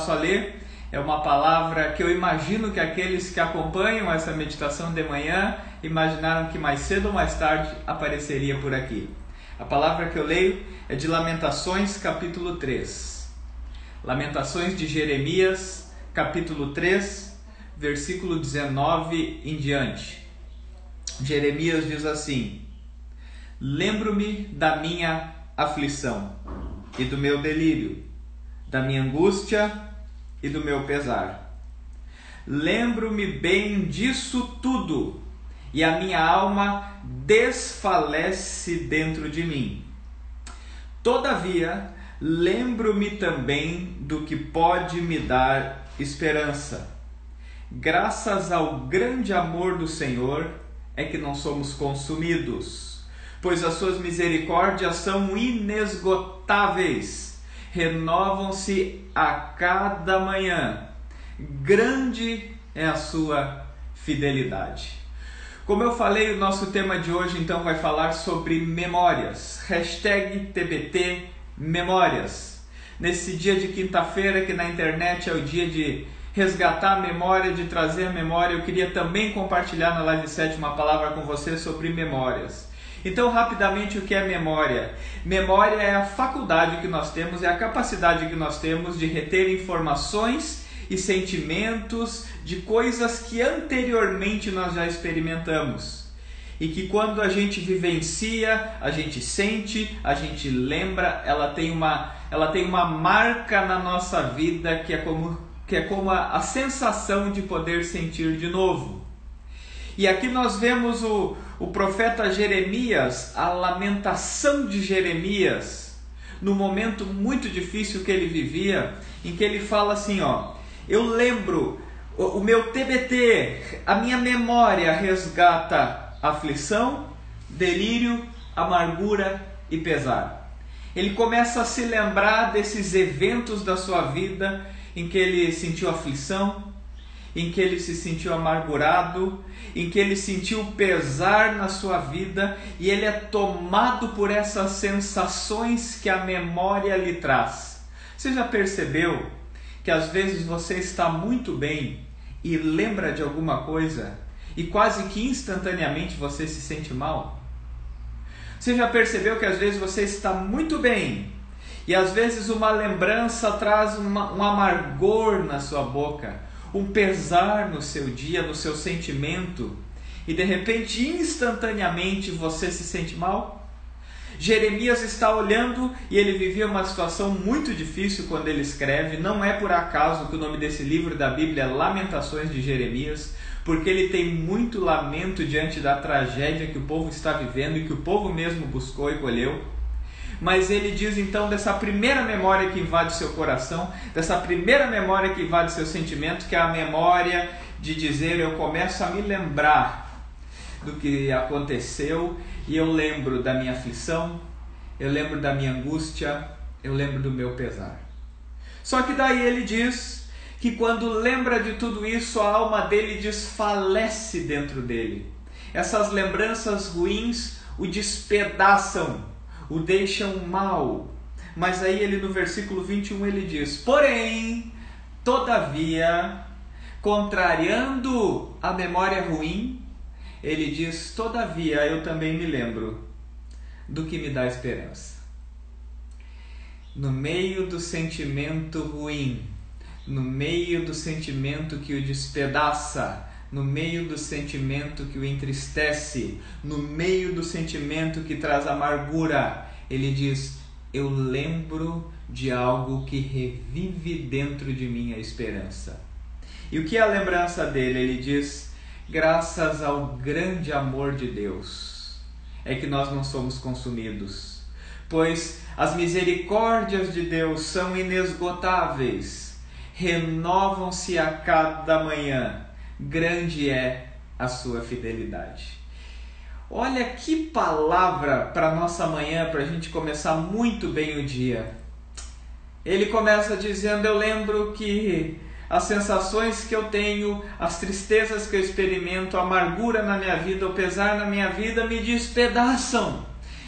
passo a ler é uma palavra que eu imagino que aqueles que acompanham essa meditação de manhã imaginaram que mais cedo ou mais tarde apareceria por aqui. A palavra que eu leio é de Lamentações, capítulo 3. Lamentações de Jeremias, capítulo 3, versículo 19 em diante. Jeremias diz assim: Lembro-me da minha aflição e do meu delírio, da minha angústia e do meu pesar. Lembro-me bem disso tudo, e a minha alma desfalece dentro de mim. Todavia, lembro-me também do que pode me dar esperança. Graças ao grande amor do Senhor é que não somos consumidos, pois as suas misericórdias são inesgotáveis, renovam-se a cada manhã. Grande é a sua fidelidade. Como eu falei, o nosso tema de hoje então vai falar sobre memórias. Hashtag TBT Memórias. Nesse dia de quinta-feira, que na internet é o dia de resgatar a memória, de trazer a memória, eu queria também compartilhar na Live 7 uma palavra com você sobre memórias. Então, rapidamente, o que é memória? Memória é a faculdade que nós temos, é a capacidade que nós temos de reter informações e sentimentos de coisas que anteriormente nós já experimentamos. E que quando a gente vivencia, a gente sente, a gente lembra, ela tem uma, ela tem uma marca na nossa vida que é como, que é como a, a sensação de poder sentir de novo. E aqui nós vemos o, o profeta Jeremias, a lamentação de Jeremias, no momento muito difícil que ele vivia, em que ele fala assim, ó, eu lembro, o, meu TBT, a minha memória resgata aflição, delírio, amargura e pesar. Ele começa a se lembrar desses eventos da sua vida em que ele sentiu aflição, em que ele se sentiu amargurado, em que ele sentiu pesar na sua vida e ele é tomado por essas sensações que a memória lhe traz. Você já percebeu que às vezes você está muito bem e lembra de alguma coisa e quase que instantaneamente você se sente mal? Você já percebeu que às vezes você está muito bem e às vezes uma lembrança traz uma, um amargor na sua boca? Um pesar no seu dia, no seu sentimento, e de repente, instantaneamente, você se sente mal? Jeremias está olhando e ele vivia uma situação muito difícil quando ele escreve. Não é por acaso que o nome desse livro da Bíblia é Lamentações de Jeremias, porque ele tem muito lamento diante da tragédia que o povo está vivendo e que o povo mesmo buscou e colheu mas ele diz então dessa primeira memória que invade seu coração, dessa primeira memória que invade seu sentimento, que é a memória de dizer eu começo a me lembrar do que aconteceu e eu lembro da minha aflição, eu lembro da minha angústia, eu lembro do meu pesar. Só que daí ele diz que quando lembra de tudo isso, a alma dele desfalece dentro dele. Essas lembranças ruins o despedaçam o deixam mal. Mas aí ele no versículo 21 ele diz: Porém, todavia, contrariando a memória ruim, ele diz: Todavia eu também me lembro do que me dá esperança. No meio do sentimento ruim, no meio do sentimento que o despedaça, no meio do sentimento que o entristece, no meio do sentimento que traz amargura, ele diz: Eu lembro de algo que revive dentro de mim a esperança. E o que é a lembrança dele? Ele diz: Graças ao grande amor de Deus, é que nós não somos consumidos, pois as misericórdias de Deus são inesgotáveis, renovam-se a cada manhã grande é a sua fidelidade. Olha que palavra para nossa manhã, para a gente começar muito bem o dia. Ele começa dizendo: Eu lembro que as sensações que eu tenho, as tristezas que eu experimento, a amargura na minha vida, o pesar na minha vida me despedaçam.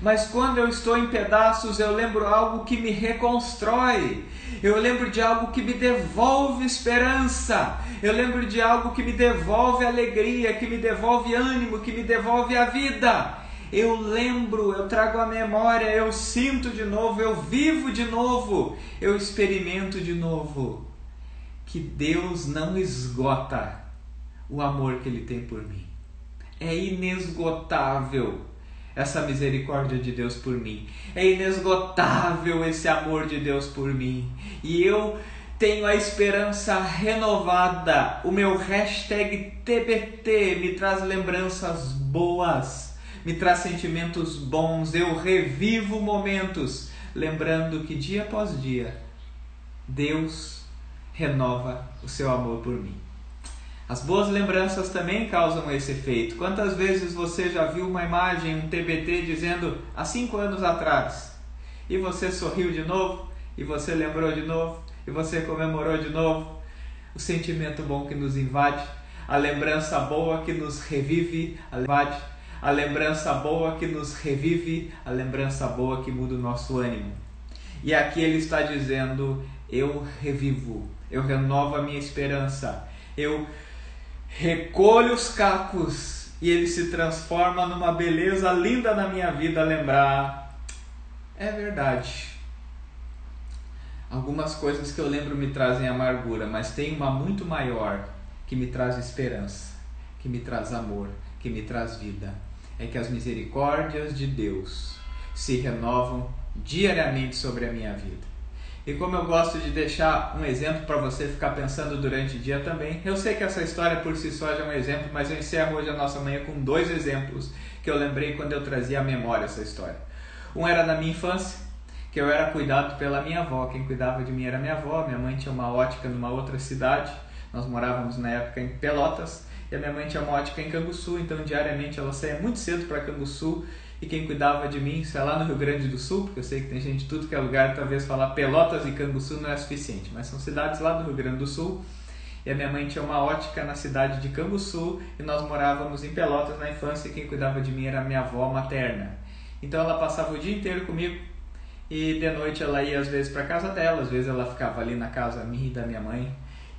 Mas quando eu estou em pedaços, eu lembro algo que me reconstrói. Eu lembro de algo que me devolve esperança. Eu lembro de algo que me devolve alegria, que me devolve ânimo, que me devolve a vida. Eu lembro, eu trago a memória, eu sinto de novo, eu vivo de novo, eu experimento de novo que Deus não esgota o amor que Ele tem por mim. É inesgotável essa misericórdia de Deus por mim. É inesgotável esse amor de Deus por mim. E eu tenho a esperança renovada. O meu hashtag TBT me traz lembranças boas, me traz sentimentos bons. Eu revivo momentos, lembrando que dia após dia Deus renova o seu amor por mim. As boas lembranças também causam esse efeito. Quantas vezes você já viu uma imagem, um TBT dizendo há cinco anos atrás e você sorriu de novo, e você lembrou de novo, e você comemorou de novo? O sentimento bom que nos invade, a lembrança boa que nos revive, a invade, a lembrança boa que nos revive, a lembrança boa que muda o nosso ânimo. E aqui ele está dizendo: eu revivo, eu renovo a minha esperança, eu recolho os cacos e ele se transforma numa beleza linda na minha vida lembrar. É verdade. Algumas coisas que eu lembro me trazem amargura, mas tem uma muito maior que me traz esperança, que me traz amor, que me traz vida. É que as misericórdias de Deus se renovam diariamente sobre a minha vida. E como eu gosto de deixar um exemplo para você ficar pensando durante o dia também, eu sei que essa história por si só já é um exemplo, mas eu encerro hoje a nossa manhã com dois exemplos que eu lembrei quando eu trazia à memória essa história. Um era na minha infância, que eu era cuidado pela minha avó, quem cuidava de mim era minha avó, minha mãe tinha uma ótica numa outra cidade, nós morávamos na época em Pelotas, e a minha mãe tinha uma ótica em Canguçu, então diariamente ela saía muito cedo para Canguçu e quem cuidava de mim, sei lá, no Rio Grande do Sul, porque eu sei que tem gente de tudo que é lugar, talvez falar Pelotas e Canguçu não é suficiente, mas são cidades lá do Rio Grande do Sul. E a minha mãe tinha uma ótica na cidade de Canguçu e nós morávamos em Pelotas na infância e quem cuidava de mim era minha avó materna. Então ela passava o dia inteiro comigo e de noite ela ia às vezes para casa dela, às vezes ela ficava ali na casa minha e da minha mãe.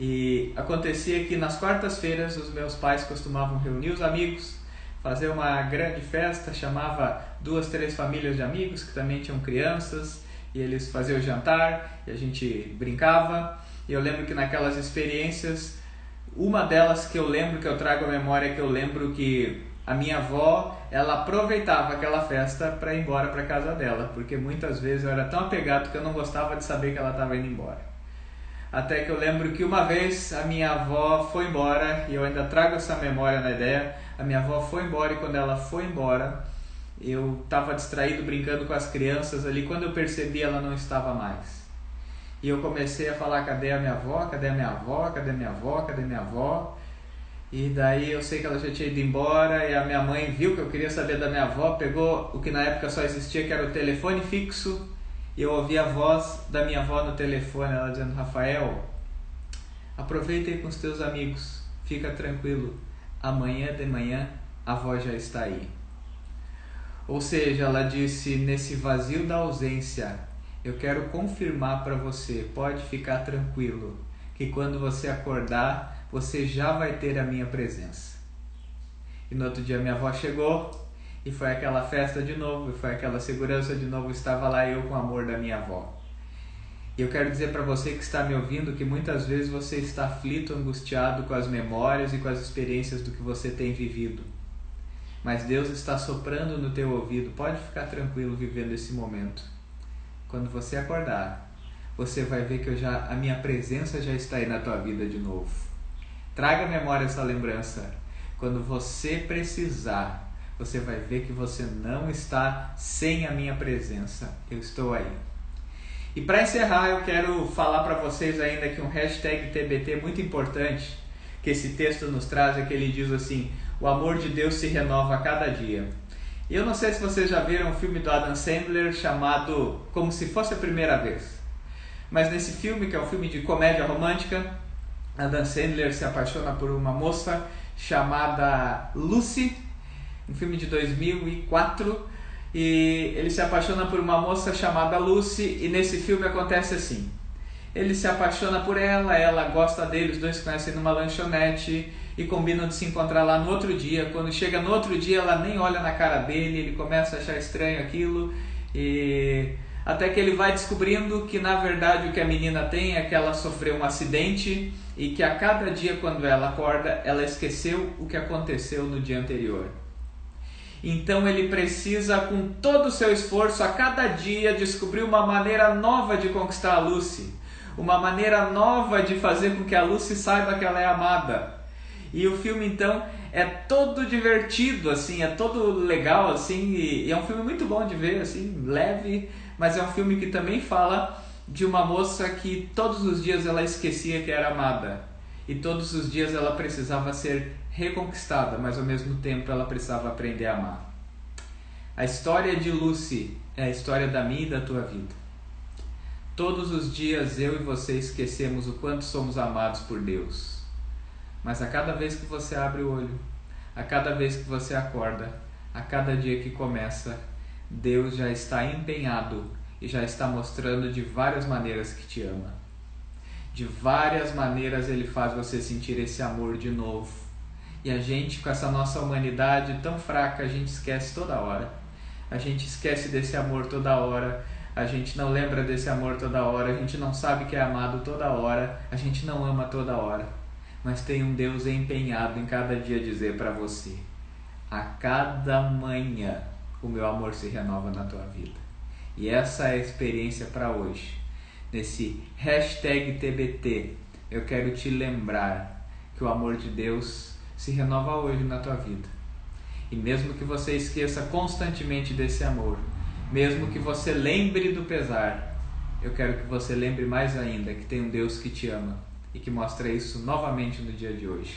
E acontecia que nas quartas-feiras os meus pais costumavam reunir os amigos fazer uma grande festa, chamava duas, três famílias de amigos que também tinham crianças, e eles faziam o jantar e a gente brincava. E eu lembro que naquelas experiências, uma delas que eu lembro, que eu trago à memória, que eu lembro que a minha avó, ela aproveitava aquela festa para ir embora para casa dela, porque muitas vezes eu era tão apegado que eu não gostava de saber que ela estava indo embora. Até que eu lembro que uma vez a minha avó foi embora, e eu ainda trago essa memória na ideia, a minha avó foi embora e quando ela foi embora, eu estava distraído brincando com as crianças ali. Quando eu percebi, ela não estava mais. E eu comecei a falar: cadê a minha avó? Cadê a minha avó? Cadê a minha avó? Cadê a minha avó? E daí eu sei que ela já tinha ido embora e a minha mãe viu que eu queria saber da minha avó, pegou o que na época só existia, que era o telefone fixo, eu ouvi a voz da minha avó no telefone, ela dizendo: Rafael, aproveita aí com os teus amigos, fica tranquilo, amanhã de manhã a voz já está aí. Ou seja, ela disse: nesse vazio da ausência, eu quero confirmar para você, pode ficar tranquilo, que quando você acordar, você já vai ter a minha presença. E no outro dia minha avó chegou e foi aquela festa de novo, e foi aquela segurança de novo, estava lá eu com o amor da minha avó. E eu quero dizer para você que está me ouvindo que muitas vezes você está aflito, angustiado com as memórias e com as experiências do que você tem vivido. Mas Deus está soprando no teu ouvido. Pode ficar tranquilo vivendo esse momento. Quando você acordar, você vai ver que eu já a minha presença já está aí na tua vida de novo. Traga à memória essa lembrança. Quando você precisar, você vai ver que você não está sem a minha presença. Eu estou aí. E para encerrar, eu quero falar para vocês ainda que um hashtag TBT muito importante que esse texto nos traz é que ele diz assim: o amor de Deus se renova a cada dia. E eu não sei se vocês já viram um filme do Adam Sandler chamado Como se fosse a primeira vez. Mas nesse filme, que é um filme de comédia romântica, Adam Sandler se apaixona por uma moça chamada Lucy, um filme de 2004 e ele se apaixona por uma moça chamada Lucy e nesse filme acontece assim. Ele se apaixona por ela, ela gosta dele, os dois conhecem numa lanchonete e combinam de se encontrar lá no outro dia. Quando chega no outro dia, ela nem olha na cara dele, ele começa a achar estranho aquilo e até que ele vai descobrindo que na verdade o que a menina tem é que ela sofreu um acidente e que a cada dia quando ela acorda, ela esqueceu o que aconteceu no dia anterior. Então ele precisa, com todo o seu esforço, a cada dia descobrir uma maneira nova de conquistar a Lucy, uma maneira nova de fazer com que a Lucy saiba que ela é amada. E o filme então é todo divertido, assim, é todo legal, assim, e é um filme muito bom de ver, assim, leve, mas é um filme que também fala de uma moça que todos os dias ela esquecia que era amada e todos os dias ela precisava ser reconquistada, mas ao mesmo tempo ela precisava aprender a amar. A história de Lucy é a história da minha e da tua vida. Todos os dias eu e você esquecemos o quanto somos amados por Deus. Mas a cada vez que você abre o olho, a cada vez que você acorda, a cada dia que começa, Deus já está empenhado e já está mostrando de várias maneiras que te ama. De várias maneiras ele faz você sentir esse amor de novo. E a gente, com essa nossa humanidade tão fraca, a gente esquece toda hora. A gente esquece desse amor toda hora. A gente não lembra desse amor toda hora. A gente não sabe que é amado toda hora. A gente não ama toda hora mas tem um Deus empenhado em cada dia dizer para você: a cada manhã o meu amor se renova na tua vida. E essa é a experiência para hoje. Nesse hashtag TBT, eu quero te lembrar que o amor de Deus se renova hoje na tua vida. E mesmo que você esqueça constantemente desse amor, mesmo que você lembre do pesar, eu quero que você lembre mais ainda que tem um Deus que te ama e que mostra isso novamente no dia de hoje.